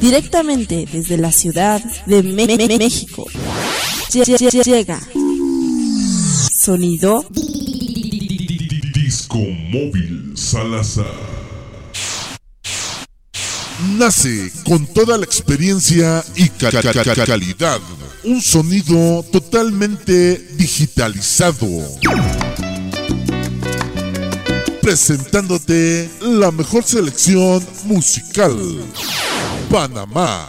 Directamente desde la ciudad de México. Llega. Sonido. Disco móvil Salazar nace con toda la experiencia y calidad. Un sonido totalmente digitalizado. Presentándote la mejor selección musical. Panamá.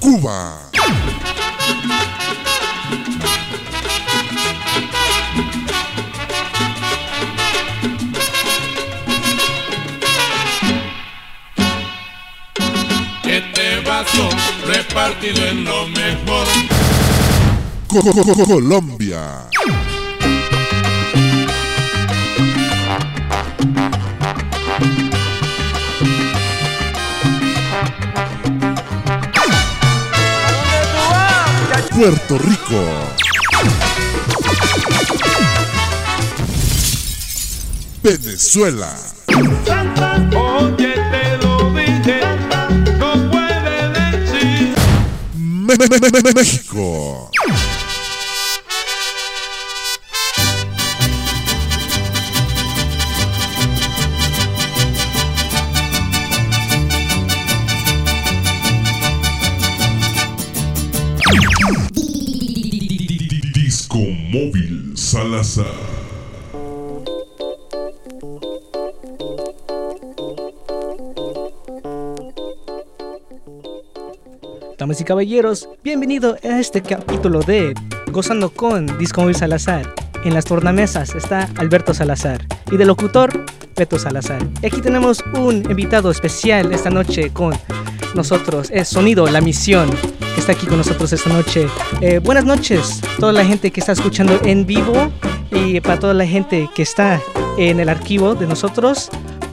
Cuba. repartido en lo mejor. Colombia. Puerto Rico. Venezuela. México. Damas y caballeros, bienvenido a este capítulo de Gozando con Disco Móvil Salazar. En las tornamesas está Alberto Salazar y de locutor Beto Salazar. Y aquí tenemos un invitado especial esta noche con nosotros, es Sonido La Misión, que está aquí con nosotros esta noche. Eh, buenas noches, toda la gente que está escuchando en vivo y para toda la gente que está en el archivo de nosotros.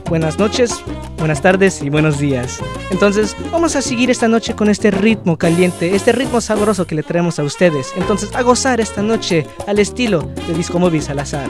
Buenas noches, buenas tardes y buenos días. Entonces, vamos a seguir esta noche con este ritmo caliente, este ritmo sabroso que le traemos a ustedes. Entonces, a gozar esta noche al estilo de Disco Móvil Salazar.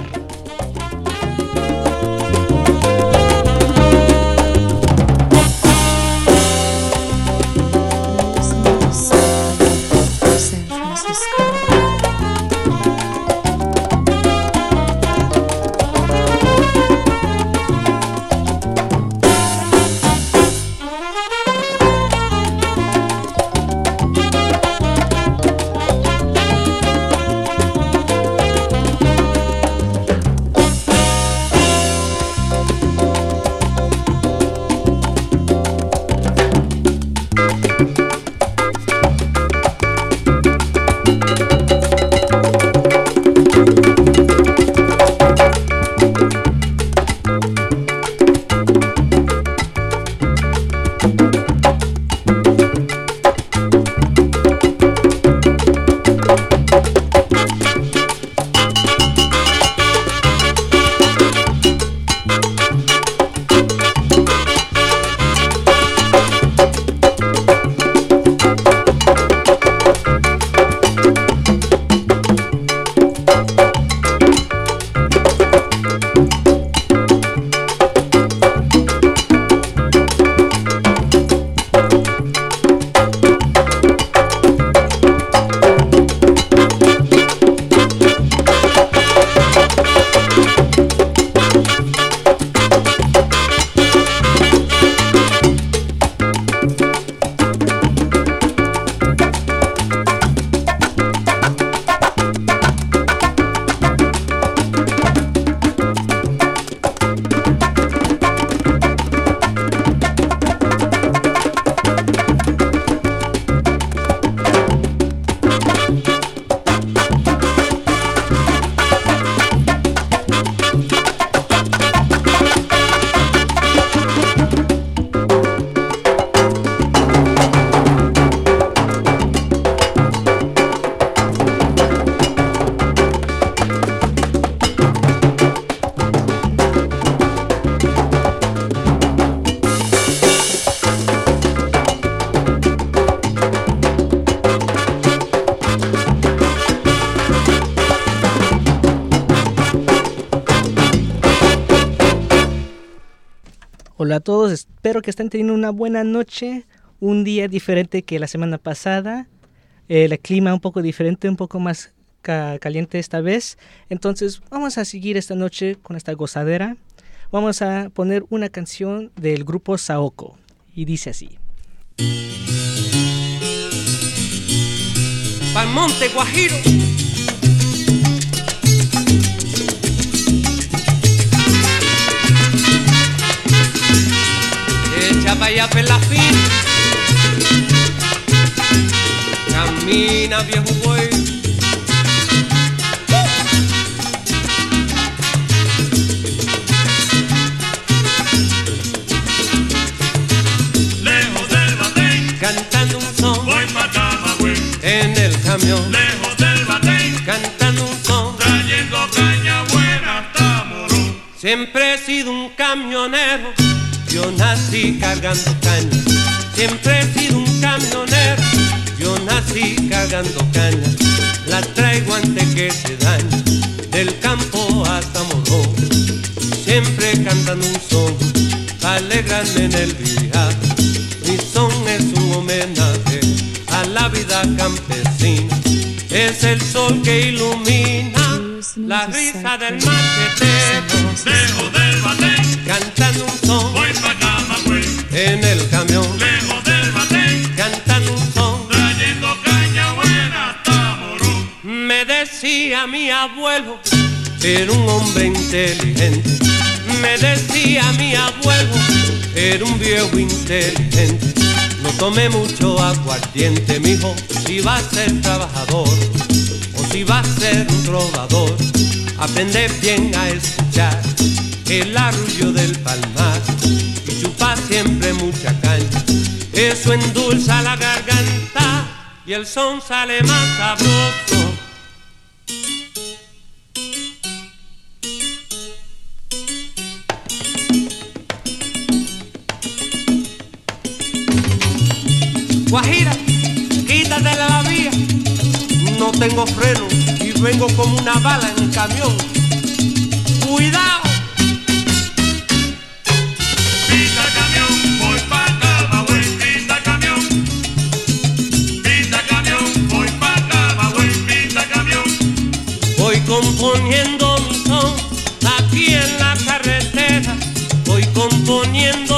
Hola a todos, espero que estén teniendo una buena noche, un día diferente que la semana pasada, el clima un poco diferente, un poco más caliente esta vez. Entonces vamos a seguir esta noche con esta gozadera. Vamos a poner una canción del grupo Saoko y dice así. Pal Monte Guajiro. Allá la fin. Camina viejo güey. Lejos del batén, Cantando un son voy Camagüey. en el camión. Lejos del batén, Cantando un son. trayendo caña buena hasta Morón. Siempre he sido un camionero, yo nací cargando caña. Siempre he sido un camionero, yo nací cargando caña. La traigo antes que se dañe, del campo hasta Morón. Siempre cantando un son, alegrarme en el viaje. Mi son es un homenaje a la vida campesina. Es el sol que ilumina la risa del machetero. Abuelo, era un hombre inteligente. Me decía mi abuelo, era un viejo inteligente. No tome mucho aguardiente, mijo, si va a ser trabajador o si va a ser un trovador. Aprende bien a escuchar el arrullo del palmar y chupa siempre mucha caña. Eso endulza la garganta y el son sale más sabroso. Guajira, quítate de la vía. No tengo freno y vengo como una bala en el camión. Cuidado. Pita camión, voy pa' Camagüey. Pita camión, pita camión, voy pa' Camagüey. Pita camión. Voy componiendo mi son aquí en la carretera. Voy componiendo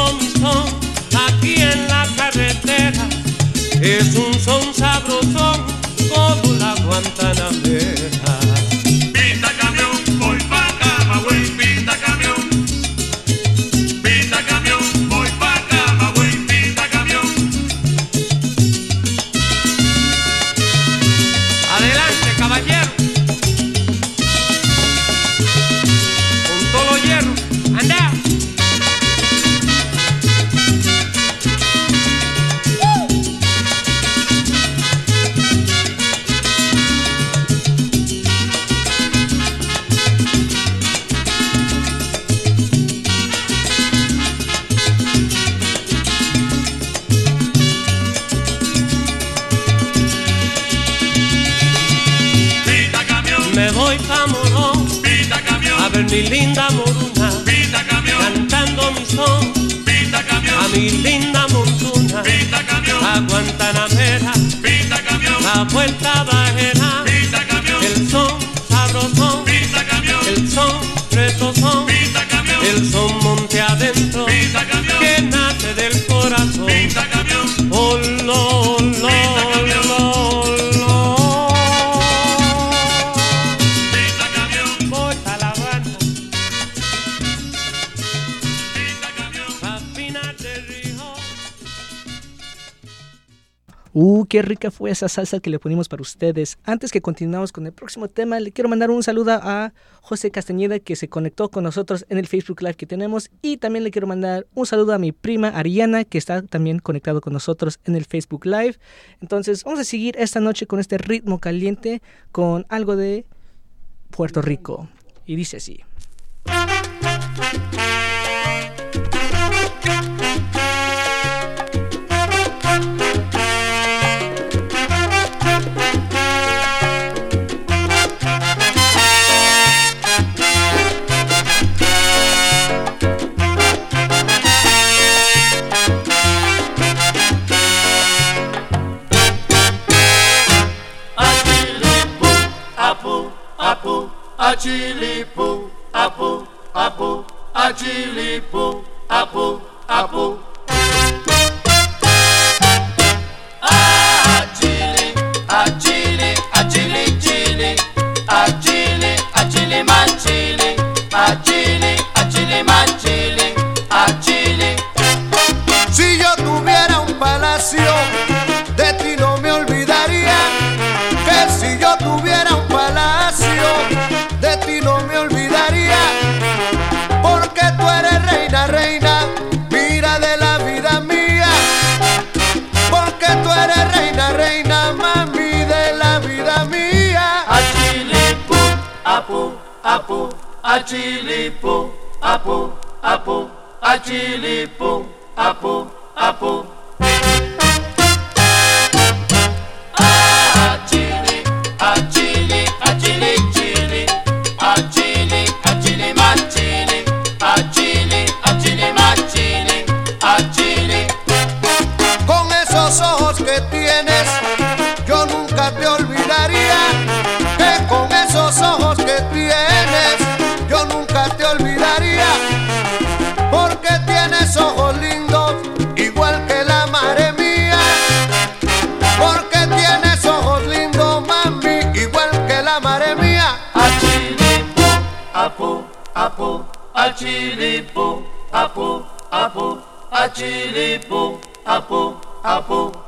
rica fue esa salsa que le ponimos para ustedes. Antes que continuamos con el próximo tema, le quiero mandar un saludo a José Castañeda que se conectó con nosotros en el Facebook Live que tenemos y también le quiero mandar un saludo a mi prima Ariana que está también conectado con nosotros en el Facebook Live. Entonces, vamos a seguir esta noche con este ritmo caliente con algo de Puerto Rico. Y dice así. Achilipu, apu, apu, achilipu, apu, apu. apo, apo, apu apo, apo, atilipo, apu apu. Achilipu, apu, apu, achilipu, apu, apu.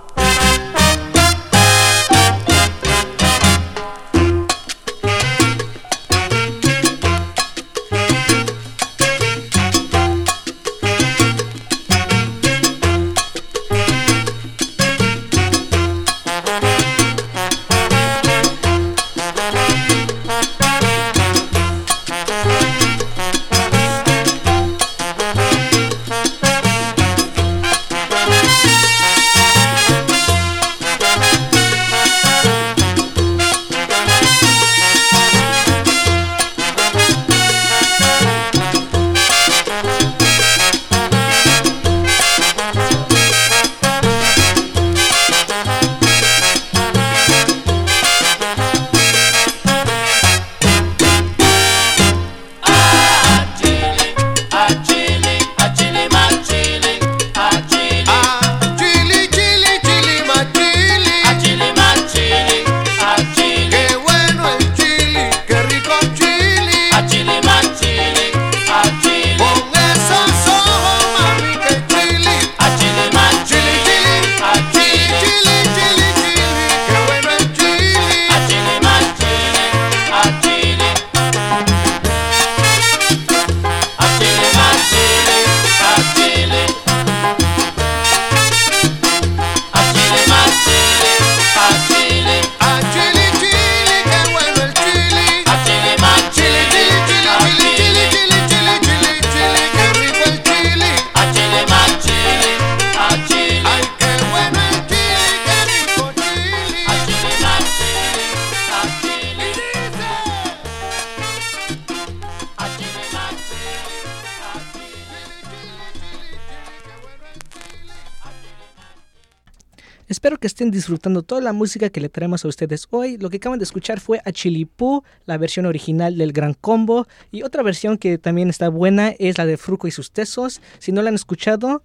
Disfrutando toda la música que le traemos a ustedes hoy. Lo que acaban de escuchar fue a Chilipú, la versión original del Gran Combo. Y otra versión que también está buena es la de Fruco y sus Tesos. Si no la han escuchado,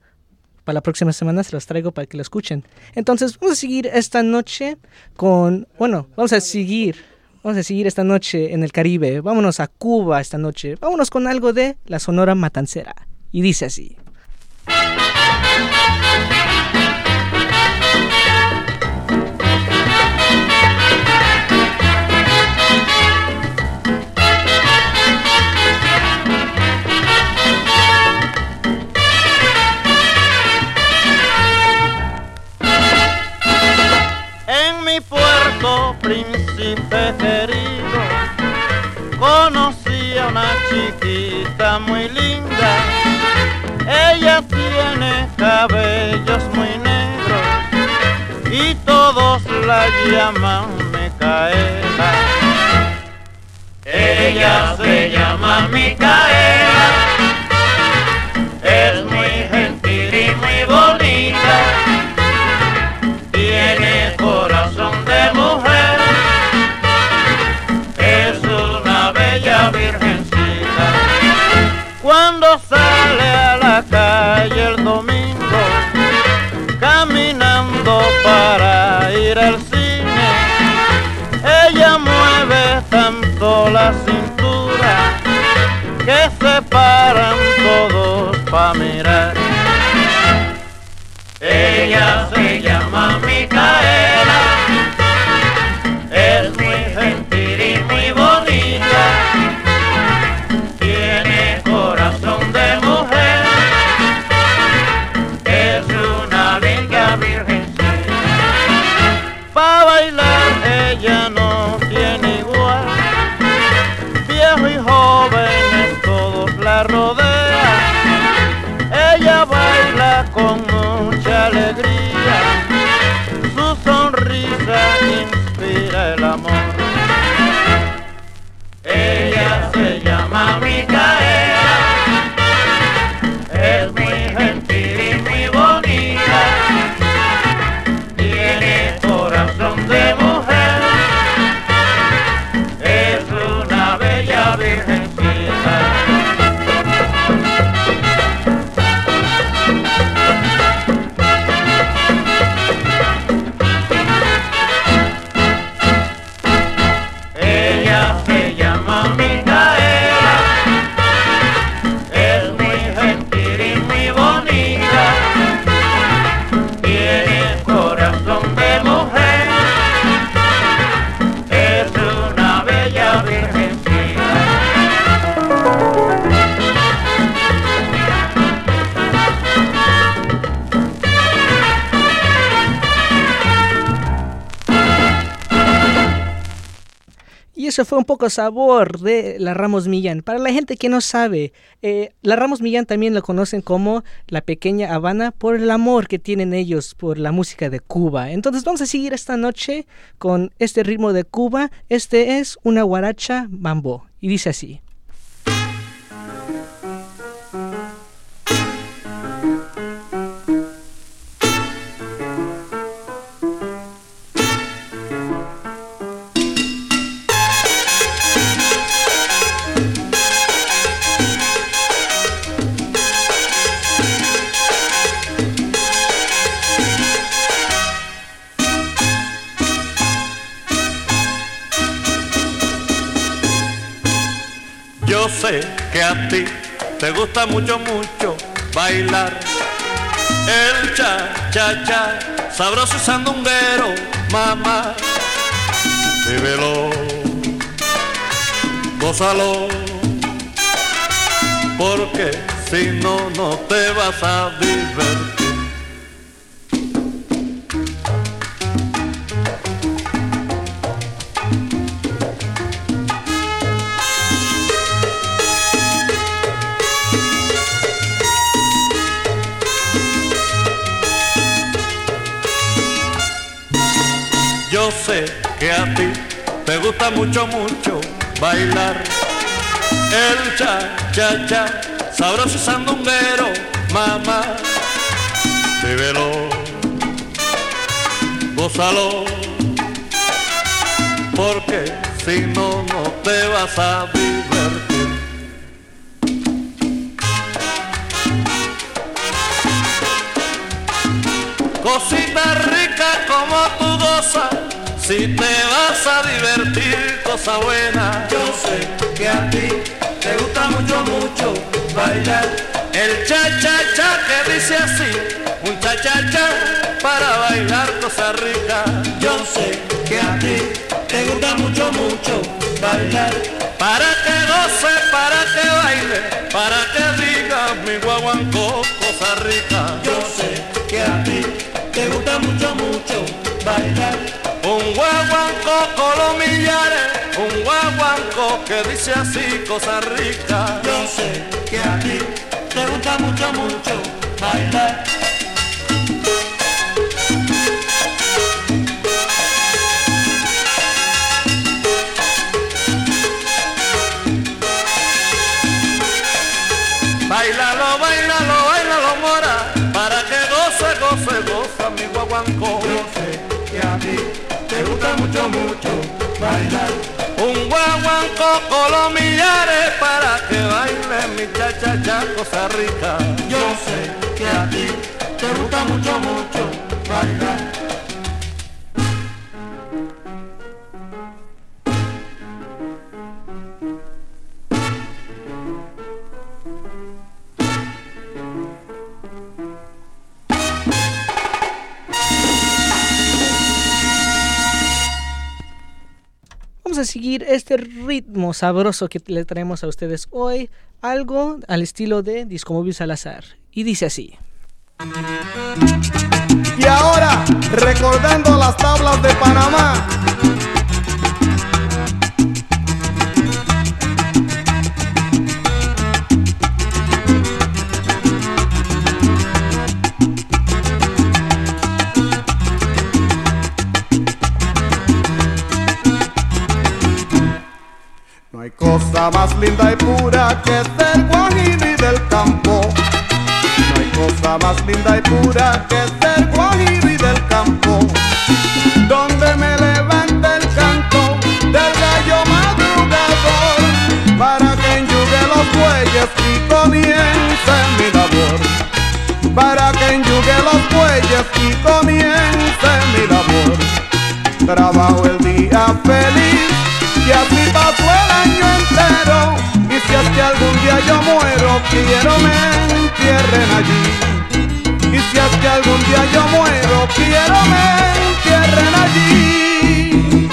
para la próxima semana se las traigo para que la escuchen. Entonces, vamos a seguir esta noche con. Bueno, vamos a seguir. Vamos a seguir esta noche en el Caribe. Vámonos a Cuba esta noche. Vámonos con algo de la Sonora Matancera. Y dice así. Mi puerto, príncipe querido, conocí a una chiquita muy linda. Ella tiene cabellos muy negros y todos la llaman Micaela. Ella se llama Micaela, cintura que se paran todos pa' mirar. Ella se llama Micaela, eso fue un poco sabor de la Ramos Millán. Para la gente que no sabe, eh, la Ramos Millán también lo conocen como la pequeña Habana por el amor que tienen ellos por la música de Cuba. Entonces vamos a seguir esta noche con este ritmo de Cuba. Este es una guaracha mambo. Y dice así. Que a ti te gusta mucho, mucho bailar el cha, cha, cha, sabroso y sandunguero, mamá. Vívelo, gózalo, porque si no, no te vas a divertir. Que a ti te gusta mucho, mucho bailar el cha, cha, cha, sabroso sandunguero, mamá. Vívelo, gózalo, porque si no, no te vas a divertir. Cosita rica como tú gozas, si te vas a divertir, cosa buena. Yo sé que a ti te gusta mucho, mucho bailar el cha cha cha que dice así, un cha cha cha para bailar cosa rica. Yo sé que a ti te gusta mucho, mucho bailar para que goce, para que baile, para que diga mi guaguancó cosa rica. Yo sé que a ti te gusta mucho, mucho bailar. Un guaguancó con los un guaguancó que dice así cosa rica. Yo sé que a ti te gusta mucho, mucho bailar. Toco millares para que baile mi cha-cha-cha, cosa rica. Yo sé que a ti te gusta mucho, mucho bailar. A seguir este ritmo sabroso que le traemos a ustedes hoy, algo al estilo de Disco Móvil Salazar. Y dice así. Y ahora, recordando las tablas de Panamá. No hay cosa más linda y pura que ser guajiri del campo. No hay cosa más linda y pura que ser guajiri del campo. Donde me levanta el canto del gallo madrugador. Para que enyugue los bueyes y comience mi labor. Para que enyugue los bueyes y comience mi labor. Trabajo el día feliz y así paso el año entero. Y si es que algún día yo muero, quiero me entierren allí. Y si es que algún día yo muero, quiero me entierren allí.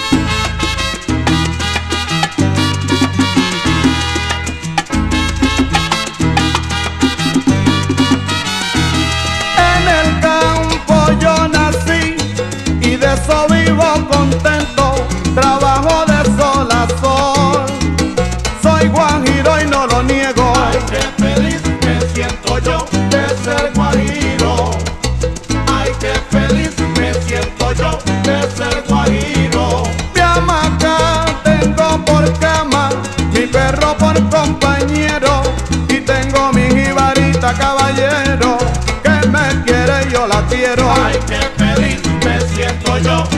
Quiero. Ay, qué feliz me siento yo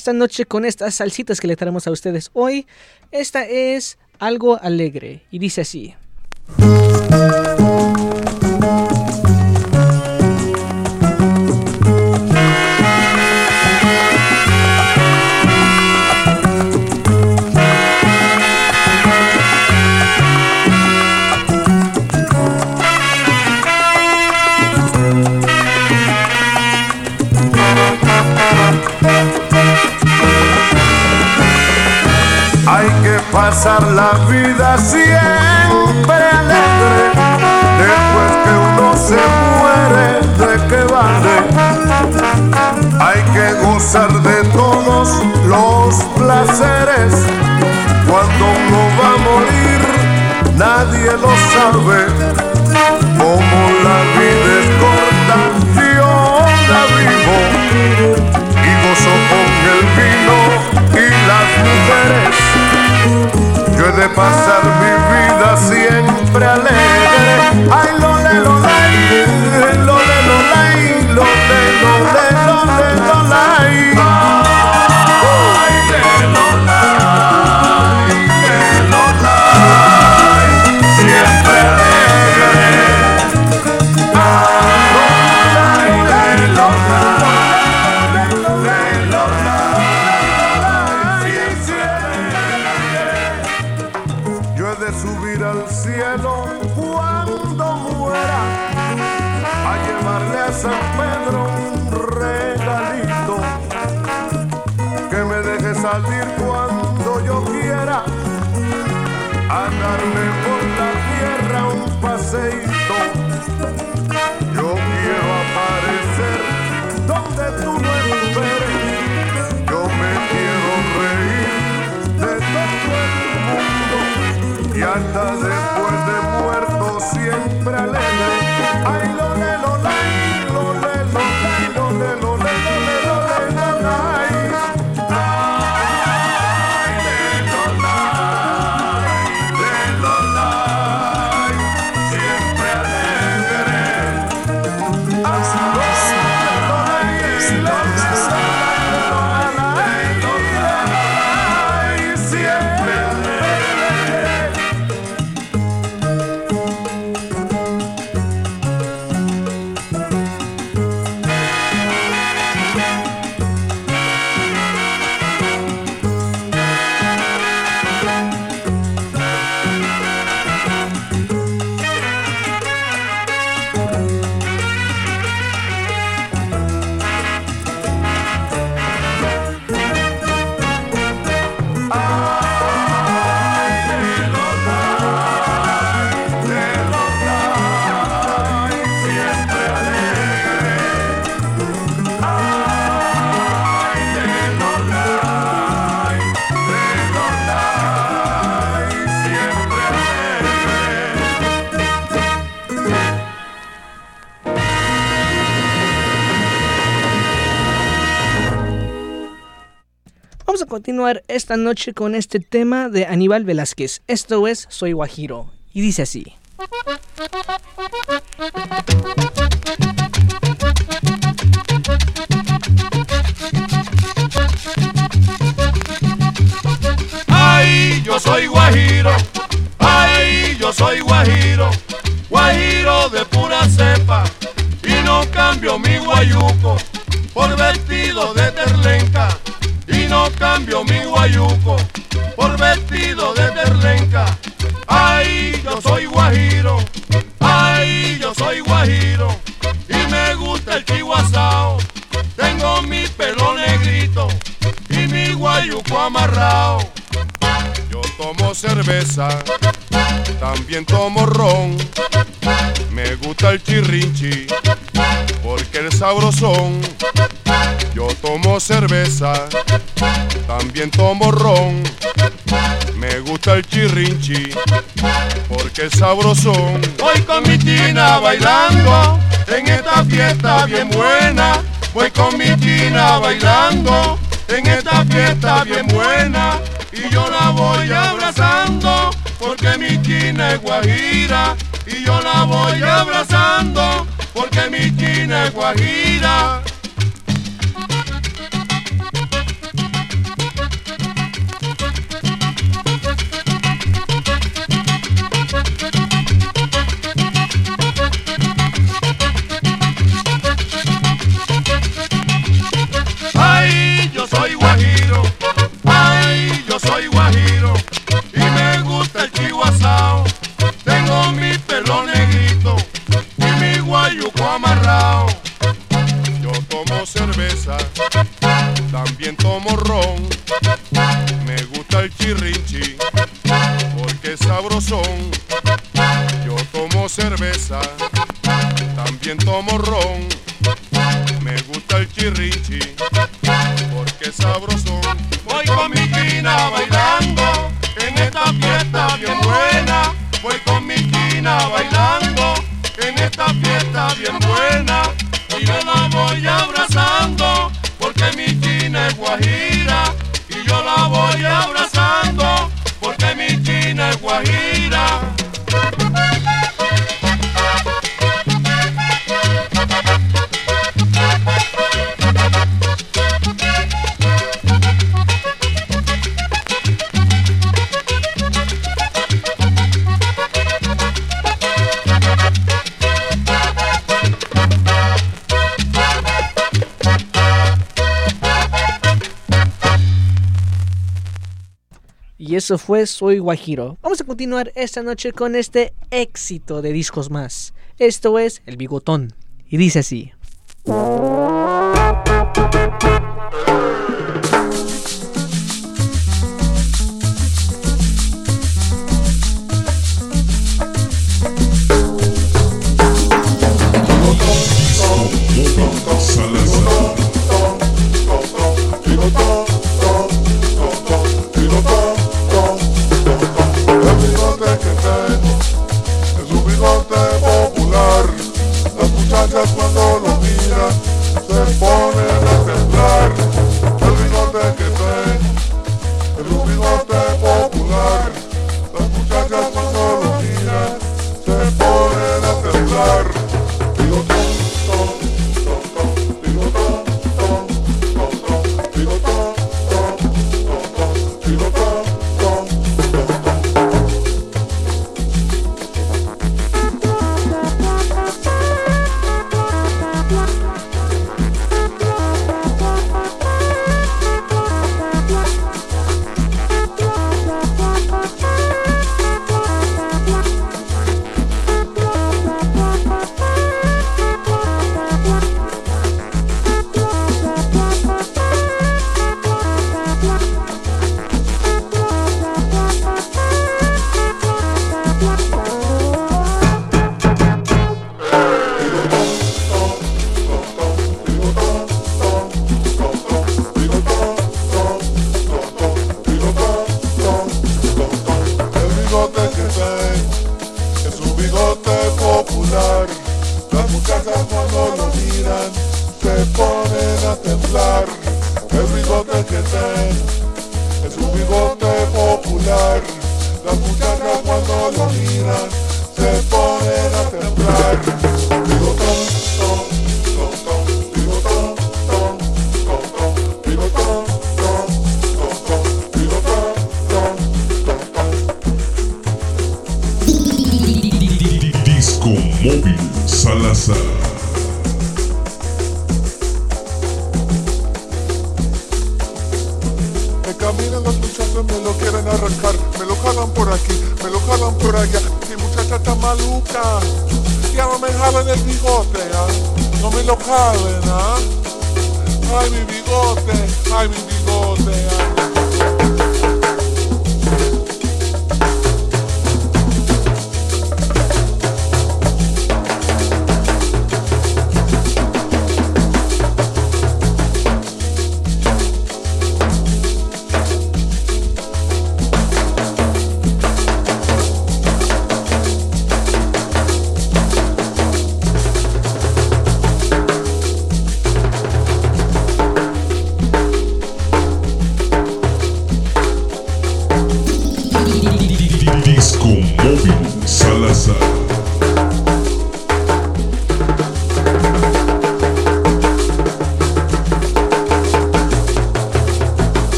esta noche con estas salsitas que le traemos a ustedes hoy. Esta es algo alegre y dice así. Pasar la vida siempre alegre. Después que uno se muere, ¿de qué vale? Hay que gozar de todos los placeres. Cuando uno va a morir, nadie lo sabe. De pasar mi vida siempre alegre. Ay, Vamos a continuar esta noche con este tema de Aníbal Velázquez. Esto es Soy Guajiro y dice así. Ay, yo soy guajiro. Ay, yo soy guajiro. Guajiro de pura cepa. Y no cambio mi guayuco por vestido de terlenca y no cambio mi guayuco por vestido de terlenca. Ay, yo soy guajiro, ay, yo soy guajiro y me gusta el chihuazao. Tengo mi pelo negrito y mi guayuco amarrado. Yo tomo cerveza, también tomo ron. Me gusta el chirrinchi, porque es sabrosón. Yo tomo cerveza, también tomo ron. Me gusta el chirrinchi, porque es sabrosón. Voy con mi tina bailando en esta fiesta bien buena. Voy con mi tina bailando en esta fiesta bien buena. Y yo la voy abrazando porque mi tina es guajira. Y yo la voy abrazando porque mi tina es guajira. Ay, yo soy guajiro. Soy. Y me gusta el chihuasao. Tengo mi pelo negrito y mi guayuco amarrado. Yo tomo cerveza, también tomo ron. Me gusta el chirrinchi porque es sabrosón. Yo tomo cerveza, también tomo ron. Me gusta el chirrinchi porque es sabrosón. Mi quina eso fue Soy Guajiro. Vamos a continuar esta noche con este éxito de discos más. Esto es El Bigotón. Y dice así. Bigote popular. Las muchachas cuando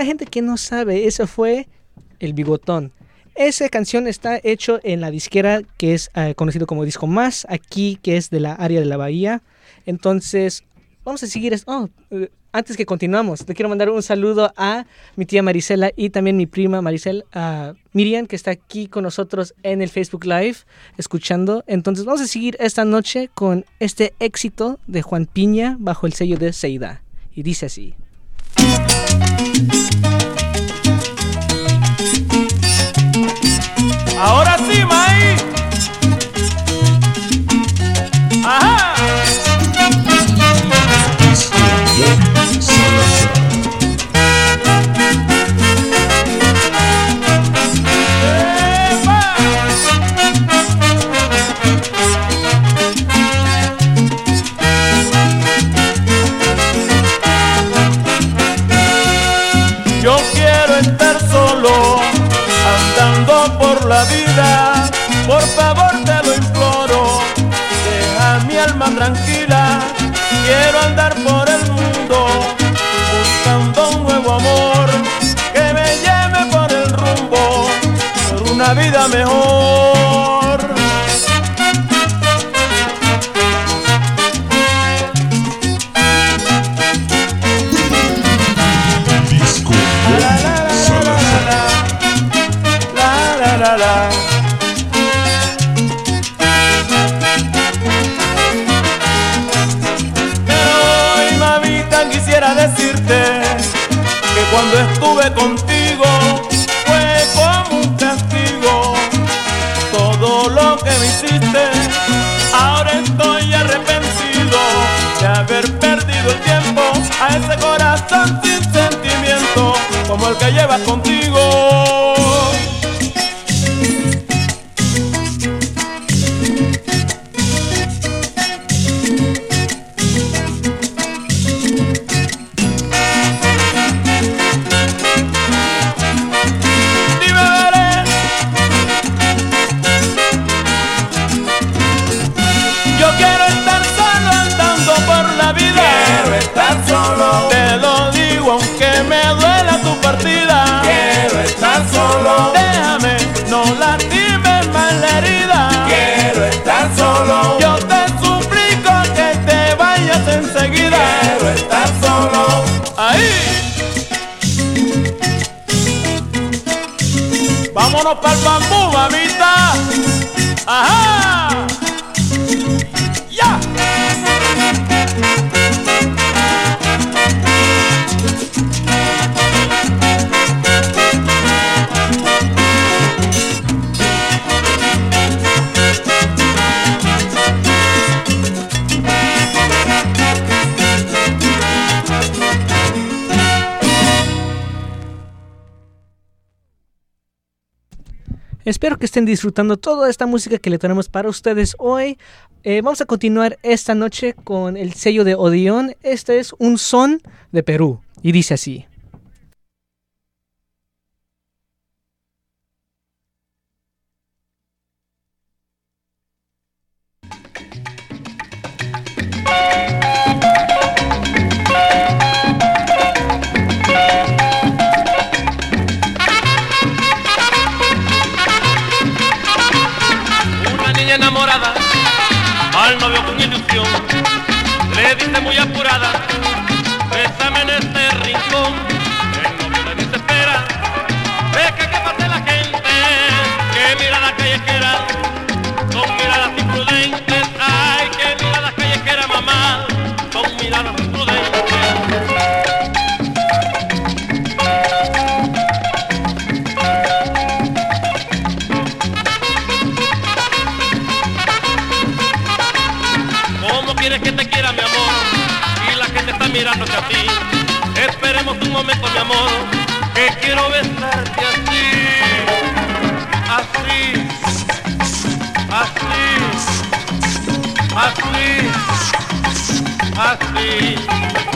la gente que no sabe, eso fue El Bigotón. Esa canción está hecho en la disquera que es eh, conocido como Disco Más, aquí que es de la área de la Bahía. Entonces, vamos a seguir. Oh, eh, antes que continuamos, le quiero mandar un saludo a mi tía Marisela y también mi prima Maricel, a Miriam, que está aquí con nosotros en el Facebook Live, escuchando. Entonces, vamos a seguir esta noche con este éxito de Juan Piña bajo el sello de Seida. Y dice así. Ahora sí, maíz. Vida. Por favor te lo imploro, deja mi alma tranquila. Quiero andar por el mundo, buscando un nuevo amor que me lleve por el rumbo, por una vida mejor. Estuve contigo fue como un castigo. Todo lo que me hiciste, ahora estoy arrepentido de haber perdido el tiempo a ese corazón sin sentimiento como el que llevas contigo. Vámonos para el bambú, mamita. Ajá. Espero que estén disfrutando toda esta música que le tenemos para ustedes hoy. Eh, vamos a continuar esta noche con el sello de Odeón. Este es un son de Perú y dice así. Dice Momento, mi amor, que quiero besarte así. Así. Así. Así. Así.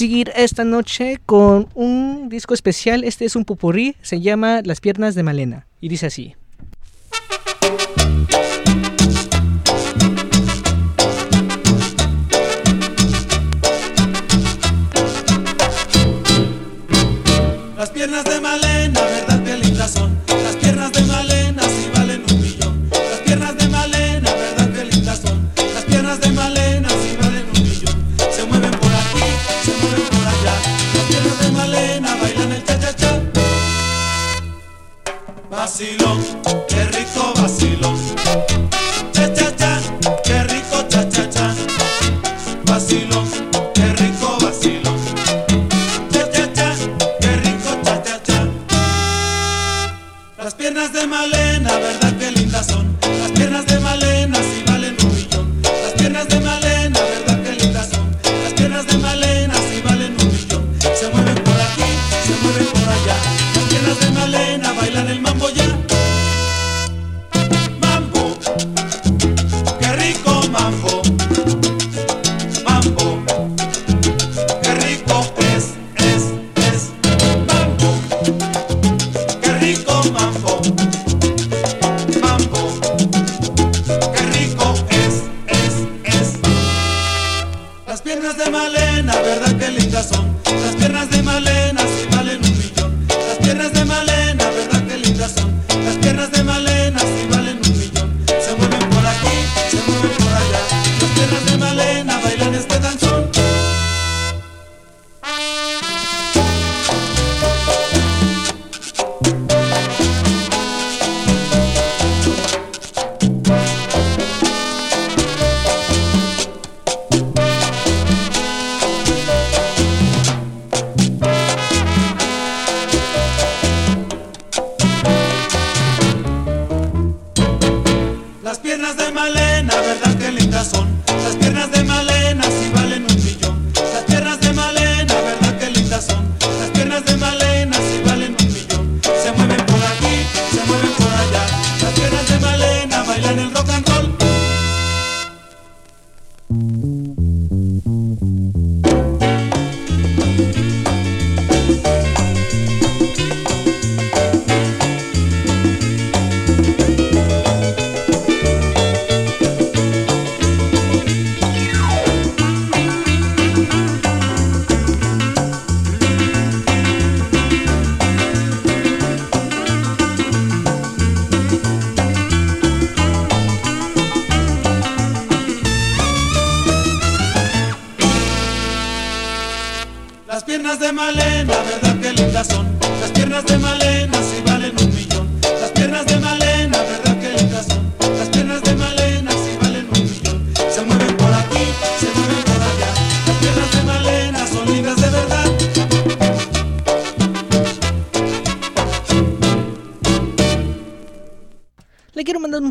seguir esta noche con un disco especial. Este es un popurrí, se llama Las piernas de Malena y dice así.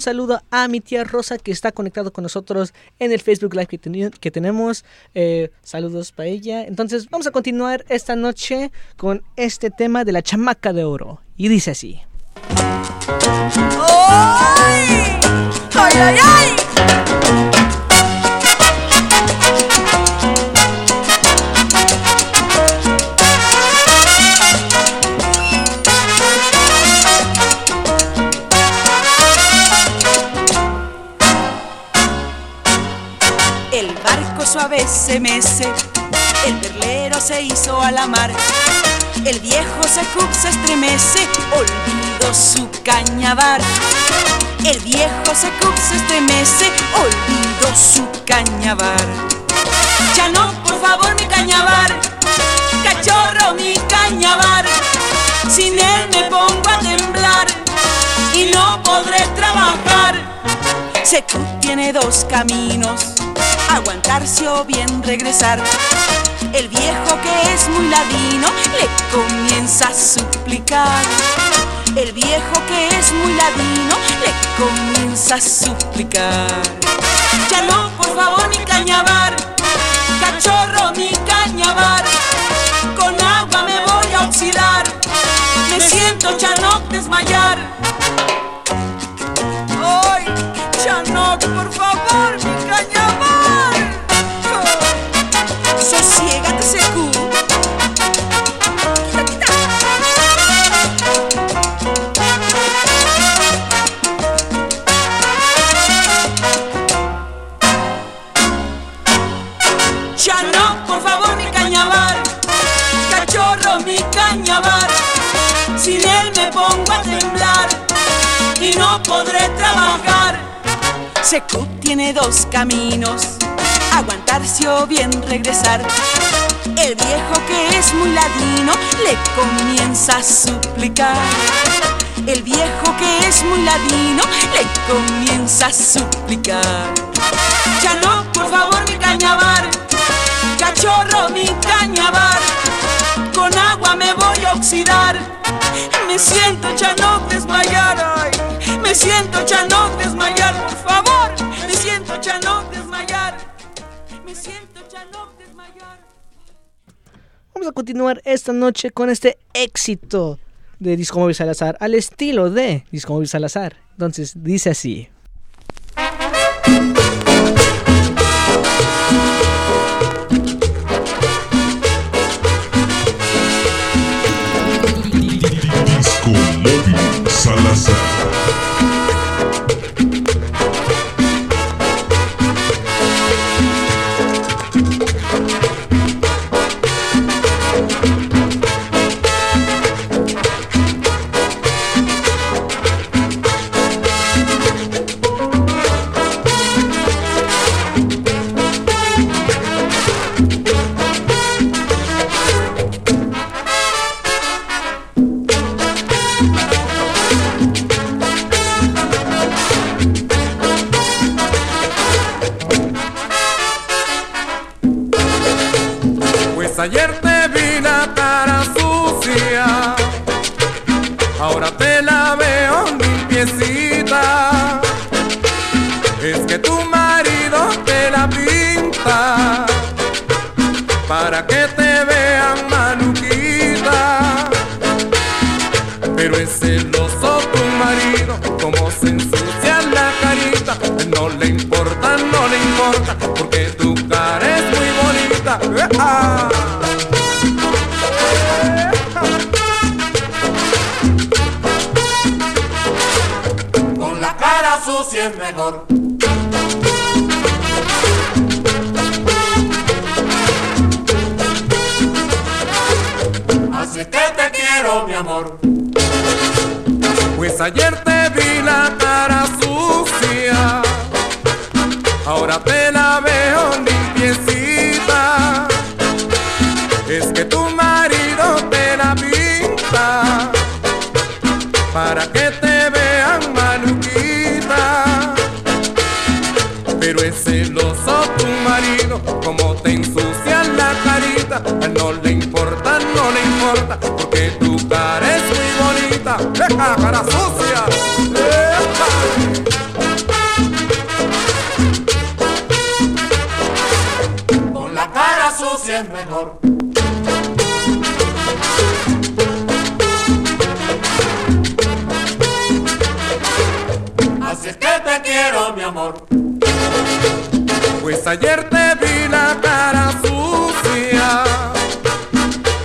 saludo a mi tía Rosa que está conectado con nosotros en el Facebook Live que, tenemos. Eh, saludos para ella. Entonces vamos a continuar esta noche con este tema de la chamaca de oro. Y dice así. ¡Ay! ¡Ay, ay, ay! vez se mece, el perlero se hizo a la mar, el viejo Sacup se estremece, olvido su cañabar. El viejo Sacup se estremece, olvido su cañabar. Ya no, por favor, mi cañabar, cachorro, mi cañabar. Sin él me pongo a temblar y no podré trabajar. Secup tiene dos caminos aguantarse o bien regresar. El viejo que es muy ladino le comienza a suplicar. El viejo que es muy ladino le comienza a suplicar. Chalo, por favor, mi cañabar. Cachorro, mi cañabar. Con agua me voy a oxidar. Me siento Chanoc desmayar. ¡Ay, Chanoc, por favor, mi cañabar! Secu tiene dos caminos, aguantarse o bien regresar. El viejo que es muy ladino le comienza a suplicar. El viejo que es muy ladino le comienza a suplicar. Ya no, por favor, mi cañabar, cachorro, mi cañabar. Con agua me voy a oxidar. Me siento Chanoc desmayar, ay. Me siento Chanoc desmayar, por favor. Me siento Chanoc desmayar. Me siento Chanoc desmayar. Vamos a continuar esta noche con este éxito de Disco Móvil Salazar al estilo de Disco Móvil Salazar. Entonces dice así. Disco Móvil Salazar. Para que te vean maluquita. Pero es celoso tu marido, como se ensucia la carita. No le importa, no le importa, porque tu cara es muy bonita. Con la cara sucia es mejor. Mi amor. Pues ayer te vi la cara sucia, ahora te la veo ¡Deja, cara sucia! Con la cara sucia es mejor. Así es que te quiero, mi amor. Pues ayer te vi la cara sucia,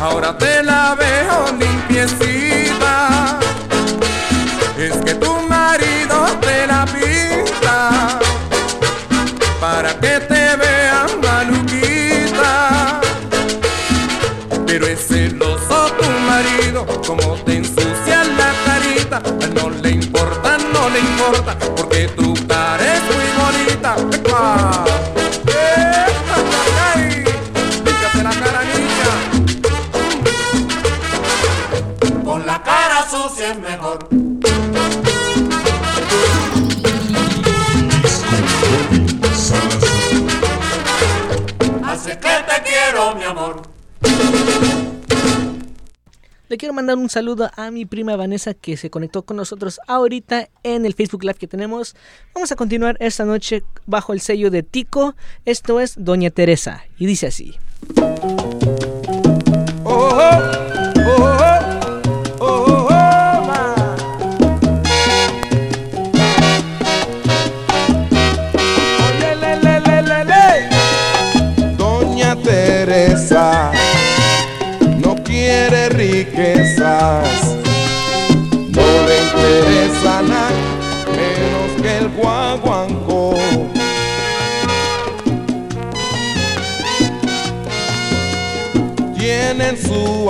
ahora te la veo limpiecita. Para que quiero, mandar un saludo a mi prima Vanessa que se conectó con nosotros ahorita en el Facebook Live que tenemos. Vamos a continuar esta noche bajo el sello de Tico. Esto es Doña Teresa y dice así. Oh, oh, oh,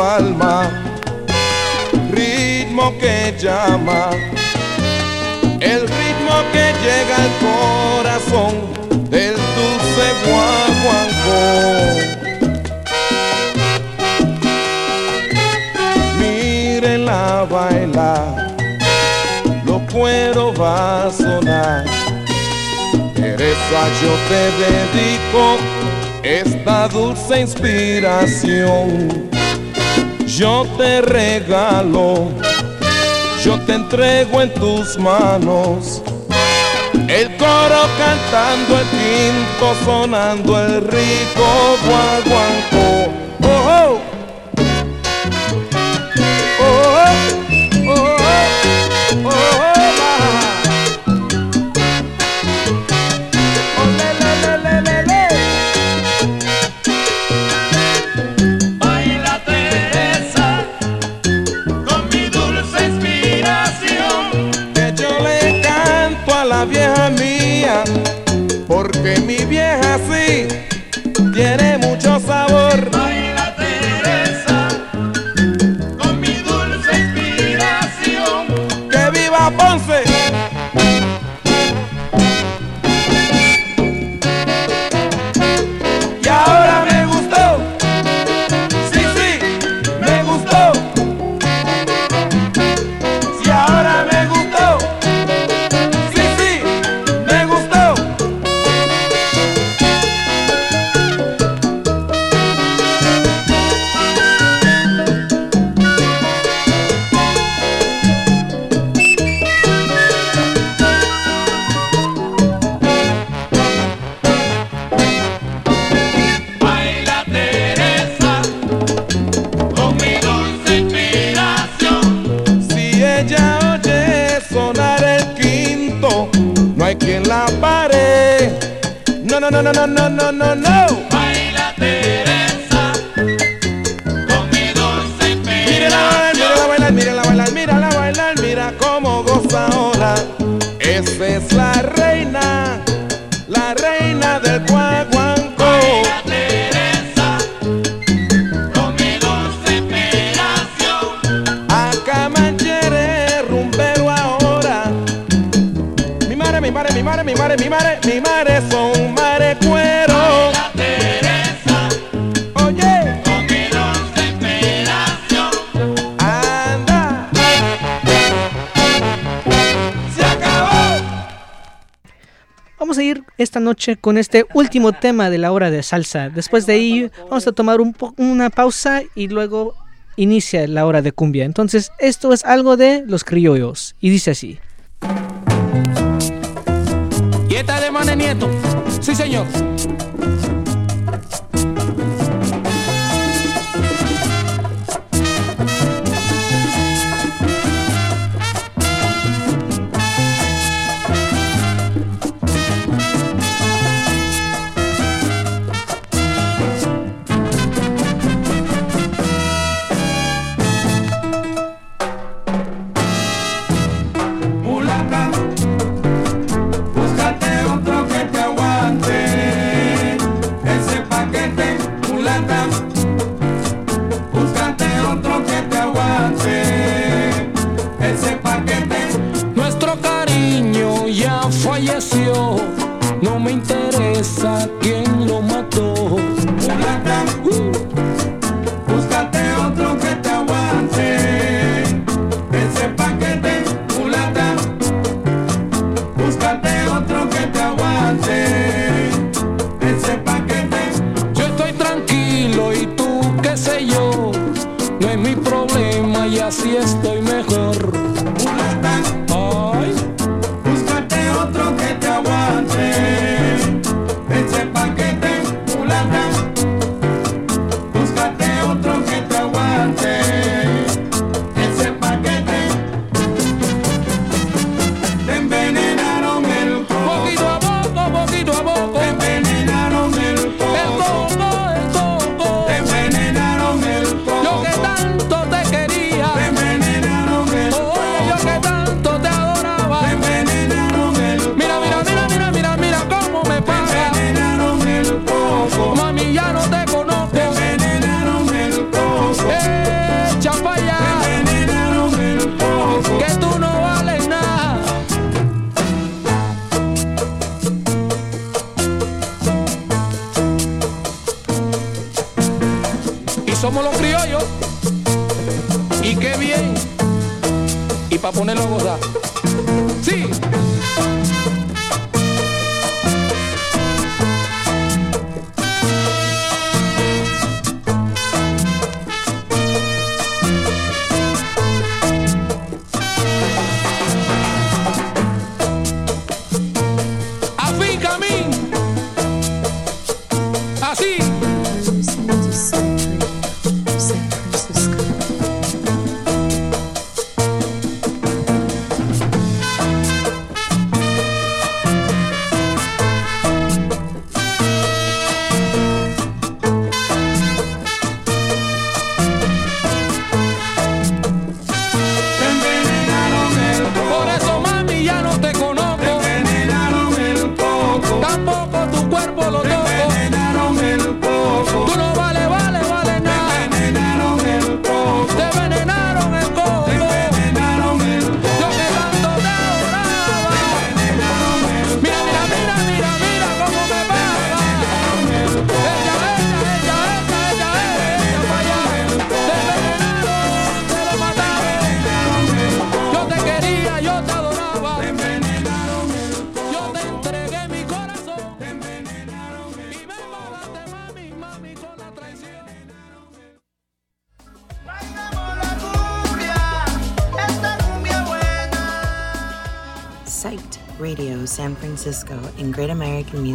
alma ritmo que llama, el ritmo que llega al corazón del dulce guaguancó. Mírenla bailar, lo cuero va a sonar. Teresa, yo te dedico esta dulce inspiración. Yo te regalo, yo te entrego en tus manos. El coro cantando el quinto, sonando el rico guaguancó. Oh, oh. No, no, no, no, esta noche con este último tema de la hora de salsa. Después de ahí vamos a tomar un una pausa y luego inicia la hora de cumbia. Entonces esto es algo de los criollos y dice así. De. Sí, señor. Ponerlo a gozar.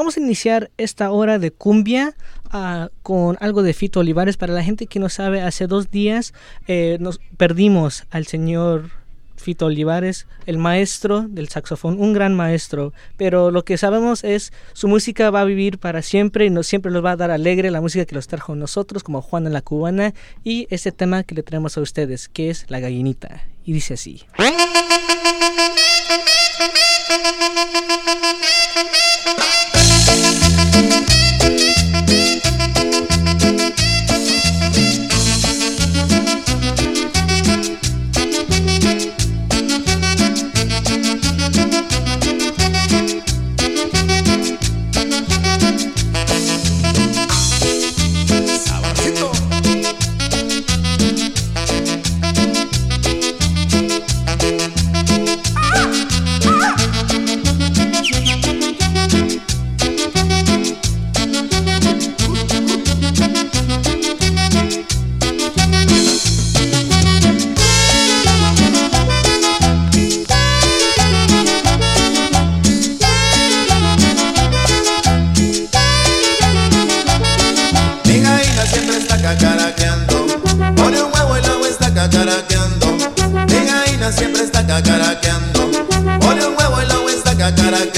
Vamos a iniciar esta hora de cumbia ah, con algo de Fito Olivares. Para la gente que no sabe, hace dos días eh, nos perdimos al señor Fito Olivares, el maestro del saxofón, un gran maestro. Pero lo que sabemos es su música va a vivir para siempre y nos siempre nos va a dar alegre la música que los trajo nosotros, como Juana la Cubana, y este tema que le traemos a ustedes, que es La Gallinita. Y dice así. Siempre está cacaraqueando, pone un huevo y luego está cacaraqueando.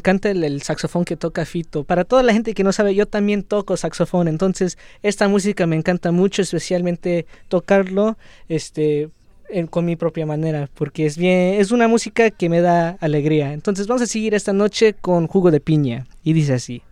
Encanta el, saxofón que toca Fito. Para toda la gente que no sabe, yo también toco saxofón, entonces esta música me encanta mucho, especialmente tocarlo este con mi propia manera, porque es bien, es una música que me da alegría. Entonces vamos a seguir esta noche con jugo de piña y dice así.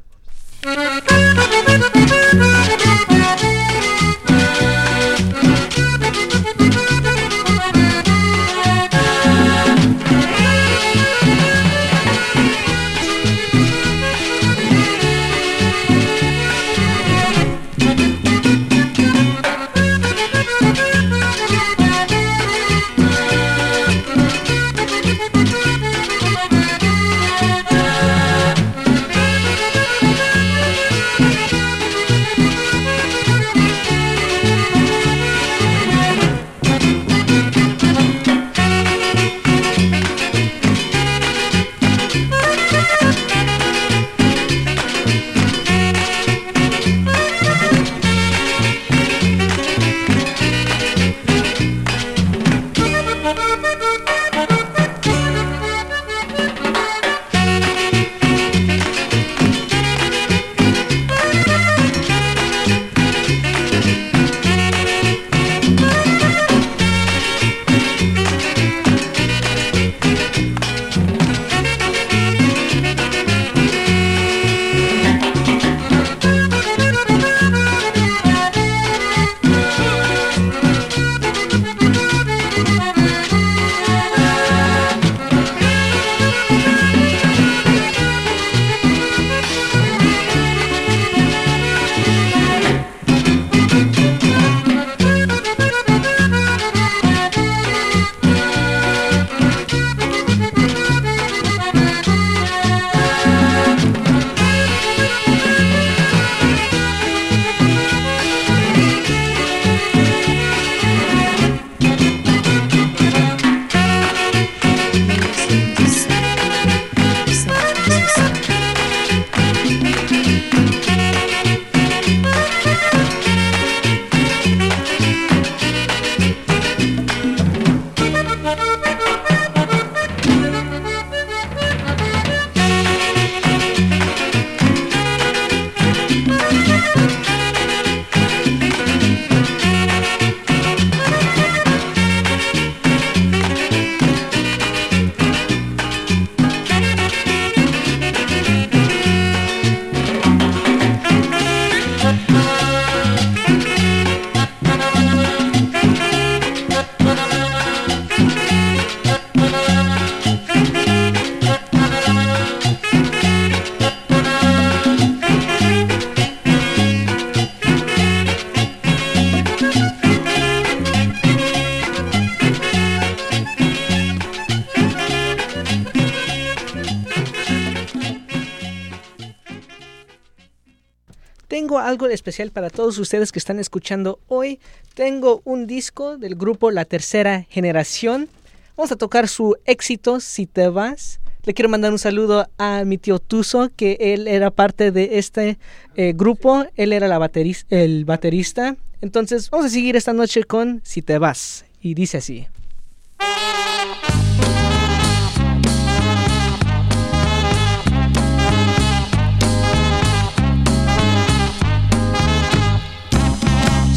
Algo especial para todos ustedes que están escuchando hoy. Tengo un disco del grupo La Tercera Generación. Vamos a tocar su éxito, Si te vas. Le quiero mandar un saludo a mi tío Tuzo, que él era parte de este eh, grupo. Él era la el baterista. Entonces, vamos a seguir esta noche con Si te vas. Y dice así.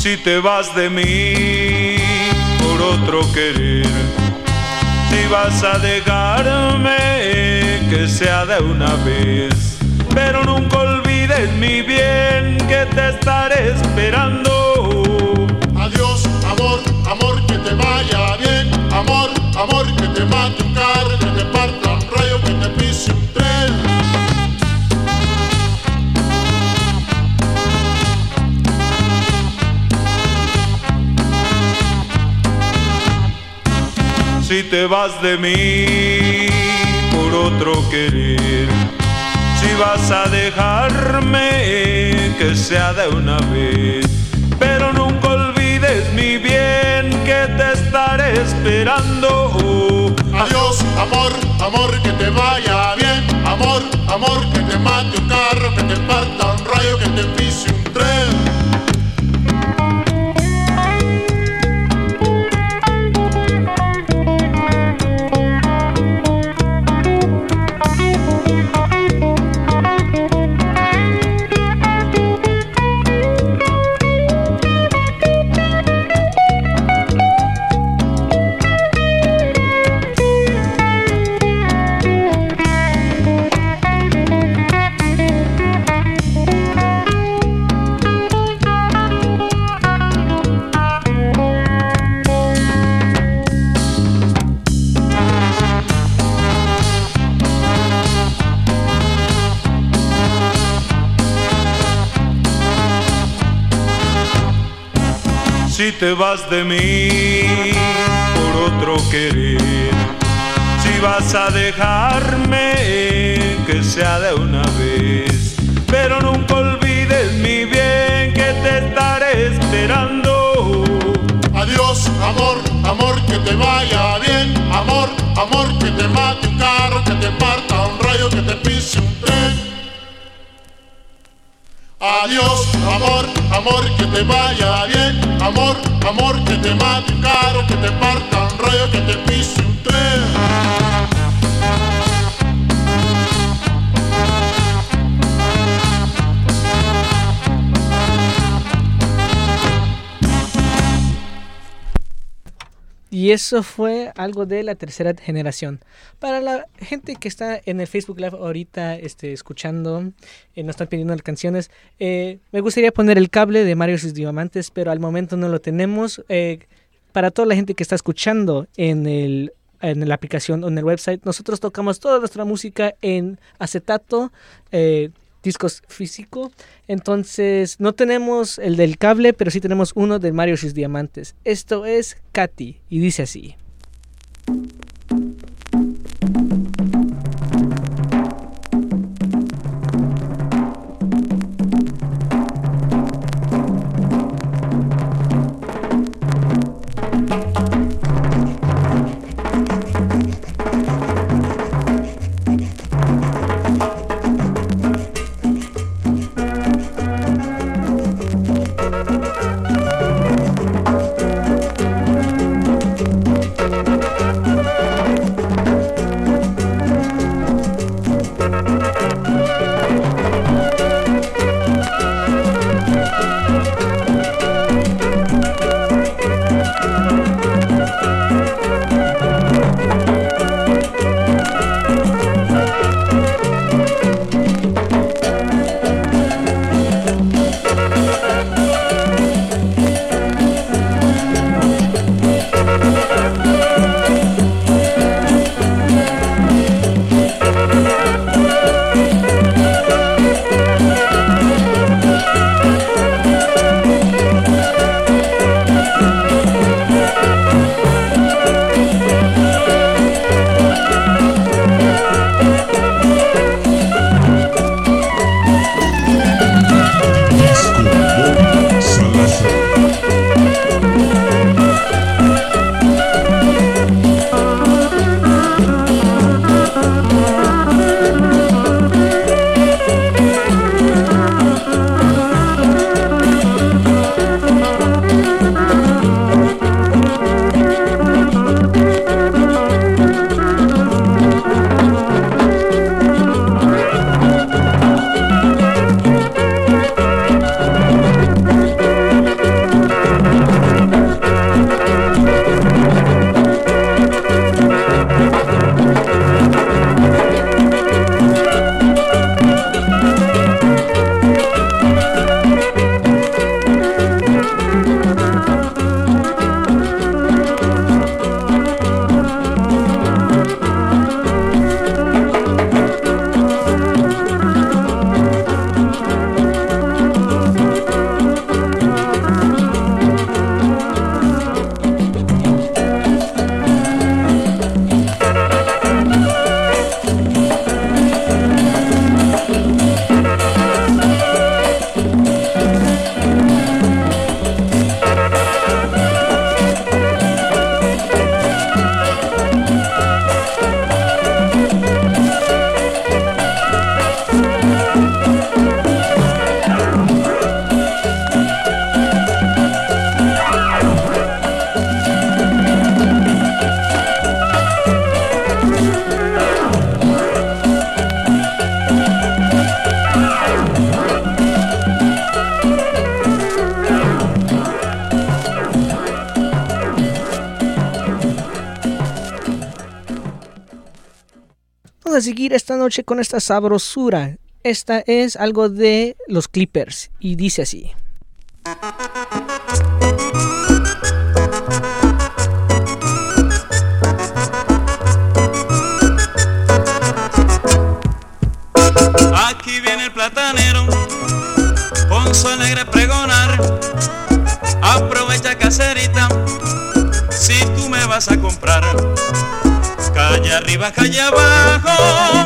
Si te vas de mí por otro querer, si vas a dejarme que sea de una vez, pero nunca olvides mi bien que te estaré esperando. Adiós, amor, amor, que te vaya bien. Amor, amor, que te mate un carro, que te parta un rayo, que te pise un tren. Si te vas de mí por otro querer. Si vas a dejarme, que sea de una vez. Pero nunca olvides mi bien, que te estaré esperando. Adiós, amor, amor, que te vaya bien. Amor, amor, que te mate un carro, que te parta un rayo, que te pise un tren. Si te vas de mí por otro querer, si vas a dejarme, que sea de una vez. Pero nunca olvides mi bien, que te estaré esperando. Adiós, amor, amor, que te vaya bien. Amor, amor, que te mate un carro, que te parta un rayo, que te pise un tren. Adiós, amor, amor, que te vaya bien. Amor, amor, que te mate un carro, que te parta un rayo, que te pise Y eso fue algo de la tercera generación. Para la gente que está en el Facebook Live ahorita este, escuchando, eh, nos están pidiendo las canciones, eh, me gustaría poner el cable de Mario y sus Diamantes, pero al momento no lo tenemos. Eh, para toda la gente que está escuchando en el en la aplicación o en el website, nosotros tocamos toda nuestra música en acetato, eh, discos físico. Entonces, no tenemos el del cable, pero sí tenemos uno de Mario sus Diamantes. Esto es Katy y dice así. a seguir esta noche con esta sabrosura. Esta es algo de los Clippers y dice así. vaca allá abajo.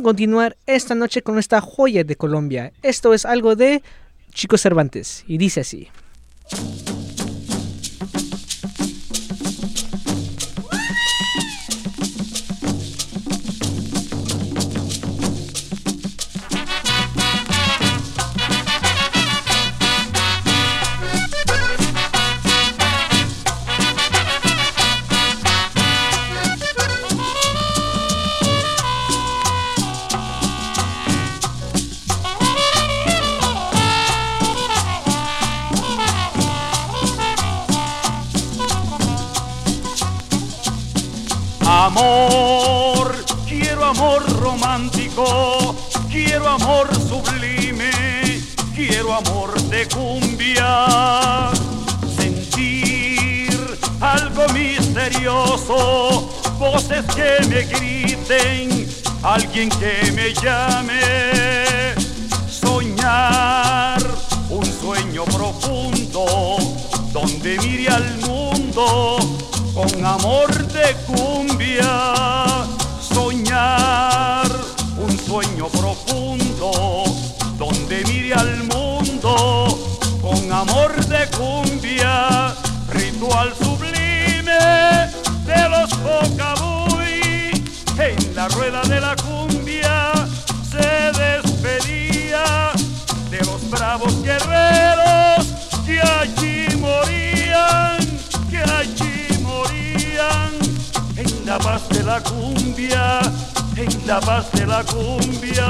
a continuar esta noche con esta joya de Colombia. Esto es algo de Chico Cervantes y dice así. quiero amor sublime, quiero amor de cumbia. Sentir algo misterioso, voces que me griten, alguien que me llame. Soñar un sueño profundo, donde mire al mundo con amor de cumbia. Soñar sueño profundo donde mire al mundo con amor de cumbia. Ritual sublime de los Bocabuy en la rueda de la cumbia se despedía de los bravos guerreros que allí morían, que allí morían en la paz de la cumbia, en la paz de la cumbia.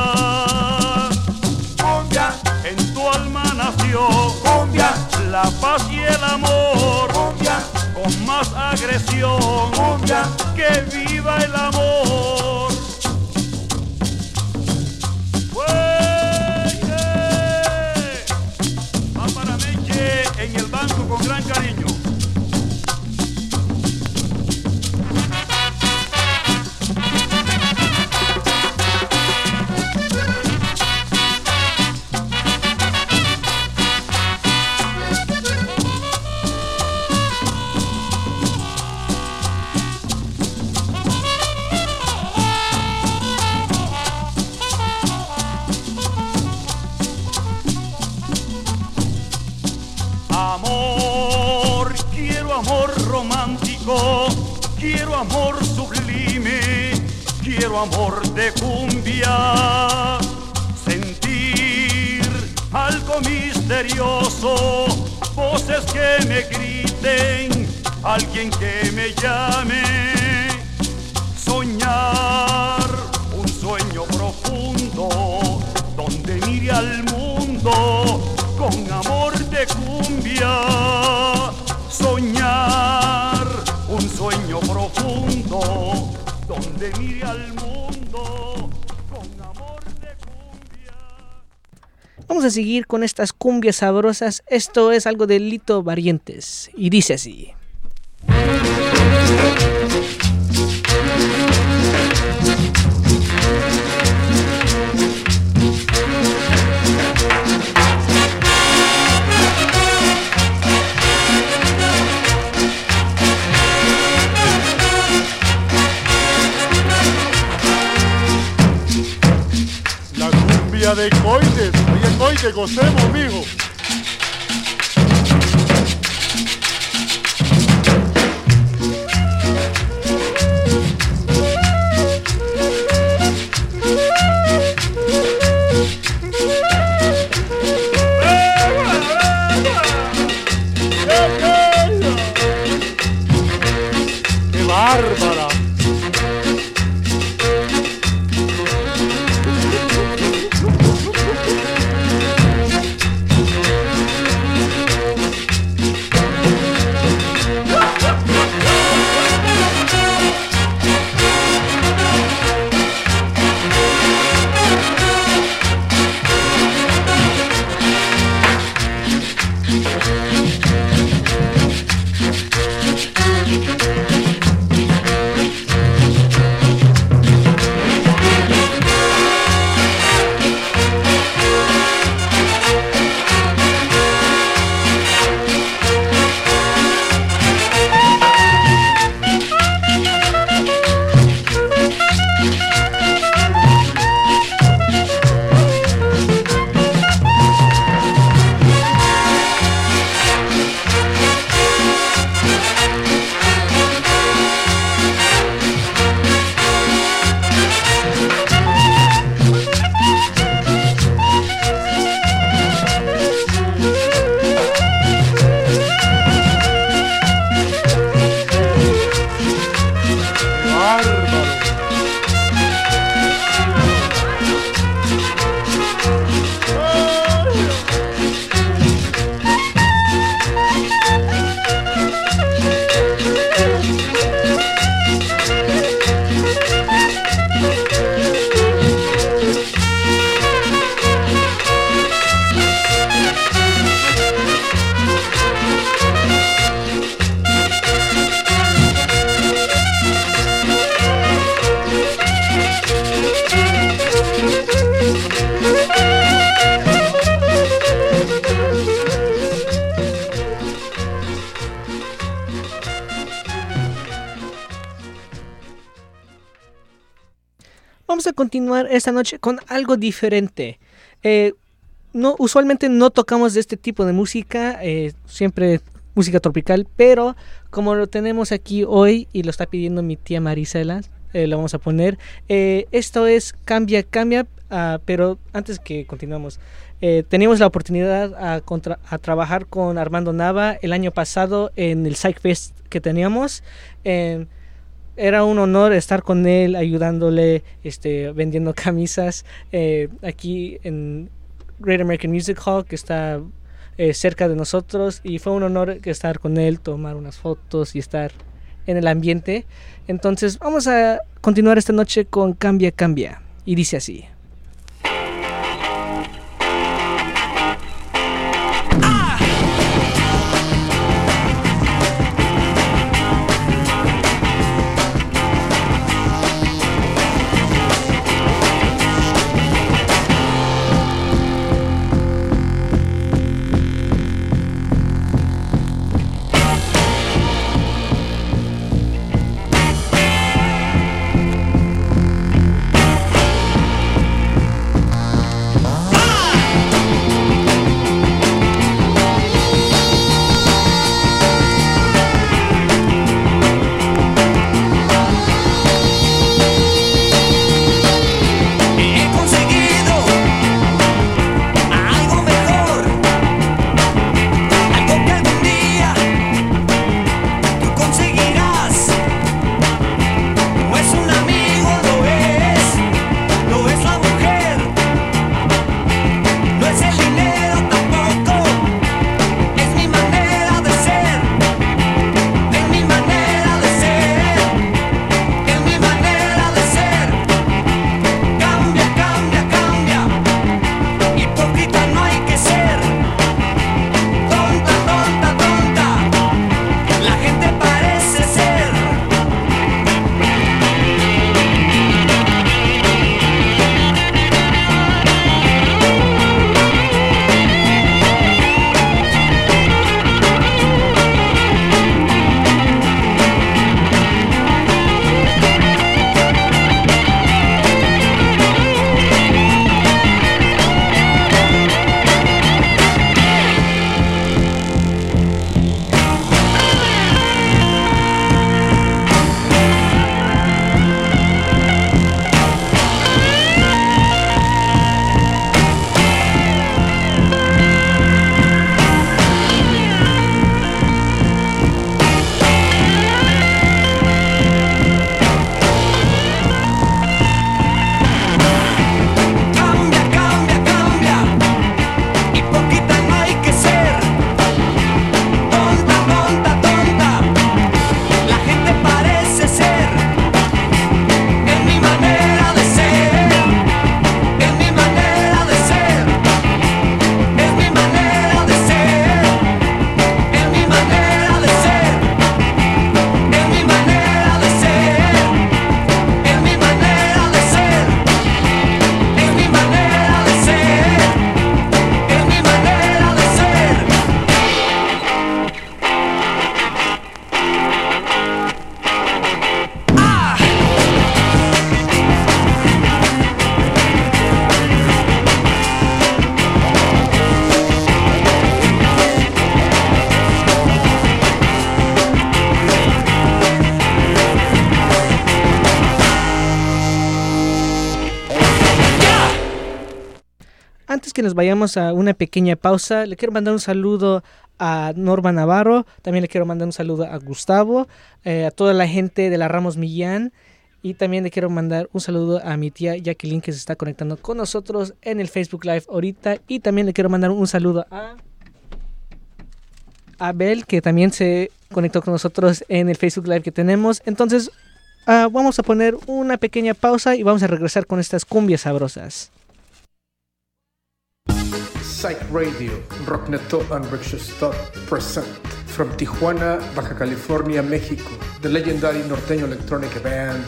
Cumbia, en tu alma nació cumbia, la paz y el amor, cumbia, con más agresión, cumbia, que viva el amor. ¡Fuerte! Va para Meche en el banco con gran cariño. Quiero amor sublime, quiero amor de cumbia. Sentir algo misterioso, voces que me griten, alguien que me llame. Soñar un sueño profundo, donde mire al mundo con amor de cumbia. Mire al mundo con amor de Vamos a seguir con estas cumbias sabrosas. Esto es algo de Lito Varientes y dice así. De Coites. Oye, Coites, gocemos, mijo. Continuar esta noche con algo diferente. Eh, no, usualmente no tocamos de este tipo de música, eh, siempre música tropical, pero como lo tenemos aquí hoy y lo está pidiendo mi tía Marisela, eh, lo vamos a poner. Esto es Cambia, Cambia, ah, pero antes que continuamos, eh, teníamos la oportunidad a, trabajar con Armando Nava el año pasado en el Psych Fest que teníamos. Era un honor estar con él, ayudándole, este, vendiendo camisas eh, aquí en Great American Music Hall, que está eh, cerca de nosotros. Y fue un honor estar con él, tomar unas fotos y estar en el ambiente. Entonces, vamos a continuar esta noche con Cambia, Cambia. Y dice así. Que nos vayamos a una pequeña pausa, le quiero mandar un saludo a Norma Navarro, también le quiero mandar un saludo a Gustavo, eh, a toda la gente de la Ramos Millán y también le quiero mandar un saludo a mi tía Jacqueline que se está conectando con nosotros en el Facebook Live ahorita y también le quiero mandar un saludo a Abel que también se conectó con nosotros en el Facebook Live que tenemos. Entonces ah, vamos a poner una pequeña pausa y vamos a regresar con estas cumbias sabrosas. Psych Radio, Rockneto and Rickshawstop present from Tijuana, Baja California, México, the legendary norteño electronic band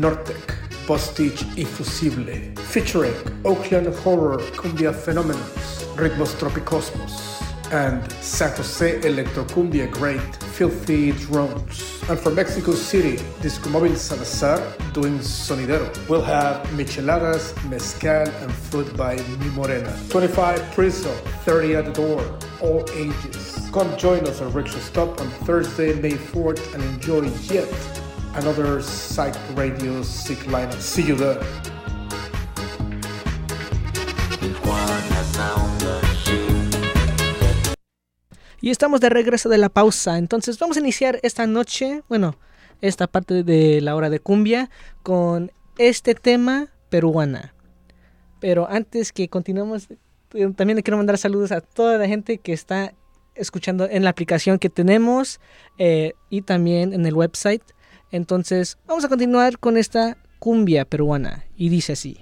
Nortec, Postage y Fusible, featuring Oakland Horror Cumbia Phenomenons, Ritmos Tropicosmos, and San Jose Electrocumbia Great Filthy Drones. And from Mexico City, Disco Móvil Salazar doing Sonidero. We'll have Micheladas, Mezcal, and Food by Mi Morena. 25 Priso, 30 at the door, all ages. Come join us at Rickshaw Stop on Thursday, May 4th, and enjoy yet another Psych Radio Sick lineup. See you there. Y estamos de regreso de la pausa. Entonces vamos a iniciar esta noche, bueno, esta parte de la hora de cumbia con este tema peruana. Pero antes que continuemos, eh, también le quiero mandar saludos a toda la gente que está escuchando en la aplicación que tenemos eh, y también en el website. Entonces vamos a continuar con esta cumbia peruana y dice así.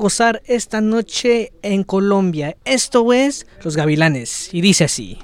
gozar esta noche en Colombia. Esto es Los Gavilanes y dice así.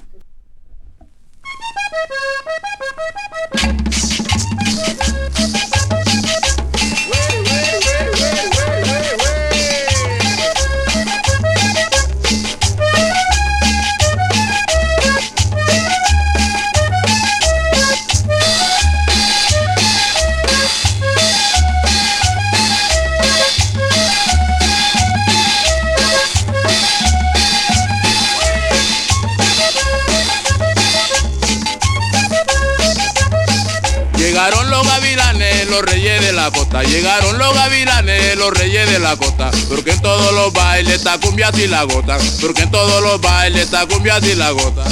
y la gota, porque en todos los bailes está cumbia y la gota.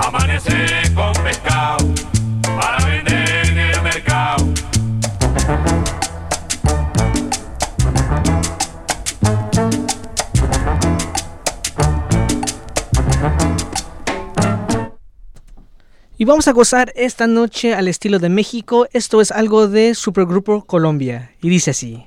amanece con pescado para vender en el mercado. Y vamos a gozar esta noche al estilo de México. Esto es algo de Supergrupo Colombia. Y dice así.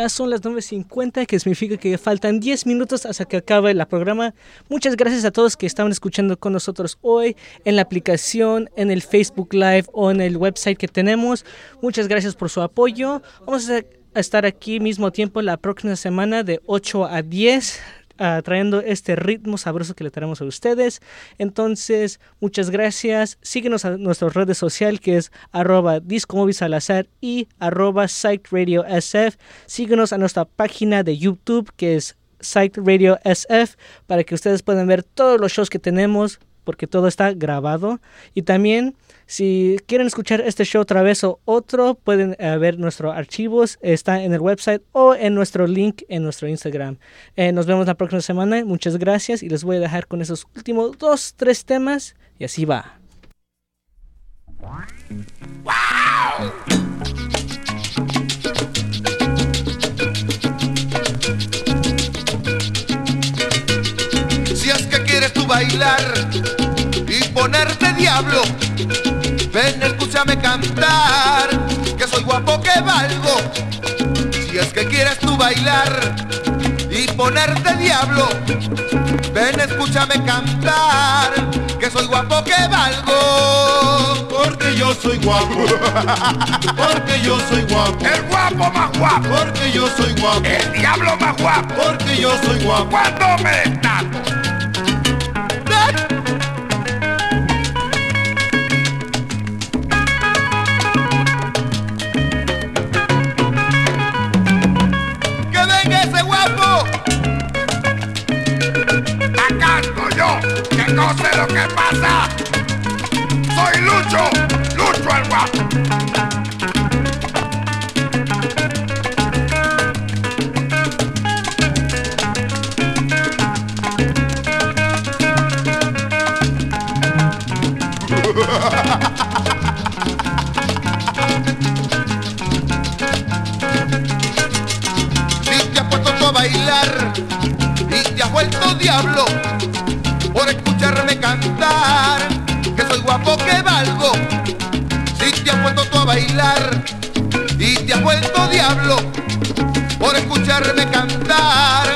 Ya son las 9.50, que significa que faltan 10 minutos hasta que acabe la programa. Muchas gracias a todos que estaban escuchando con nosotros hoy en la aplicación, en el Facebook Live o en el website que tenemos. Muchas gracias por su apoyo. Vamos a estar aquí mismo tiempo la próxima semana de 8 a 10 ah, trayendo este ritmo sabroso que le traemos a ustedes. Entonces, muchas gracias. Síguenos a nuestra redes social que es arroba Salazar y arroba SF. Síguenos a nuestra página de YouTube que es Psych Radio SF para que ustedes puedan ver todos los shows que tenemos porque todo está grabado. Y también si quieren escuchar este show otra vez o otro, pueden eh, ver nuestros archivos. Está en el website o en nuestro link en nuestro Instagram. Eh, nos vemos la próxima semana. Muchas gracias y les voy a dejar con esos últimos dos, tres temas. Y así va. Tú bailar y ponerte diablo, ven, escúchame cantar, que soy guapo que valgo. Si es que quieres tú bailar y ponerte diablo, ven, escúchame cantar, que soy guapo que valgo. Porque yo soy guapo. Porque yo soy guapo. El guapo más guapo. Porque yo soy guapo. El diablo más guapo. Porque yo soy guapo. Cuando me destaco. Acá ando yo, que no sé lo que pasa. Soy Lucho, Lucho el guapo. Diablo por escucharme cantar, que soy guapo que valgo. Si te has puesto tú a bailar y te has vuelto diablo por escucharme cantar,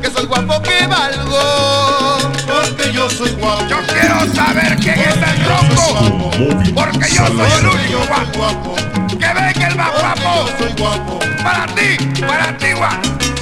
que soy guapo que valgo. Porque yo soy guapo. Yo quiero saber quién es el tronco. Porque yo soy el único guapo. Que venga el más guapo. Yo soy guapo. Para ti, para ti, guapo.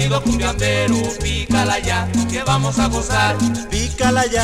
Sonido cumbiambero, pícala ya, que vamos a gozar. Pícala ya,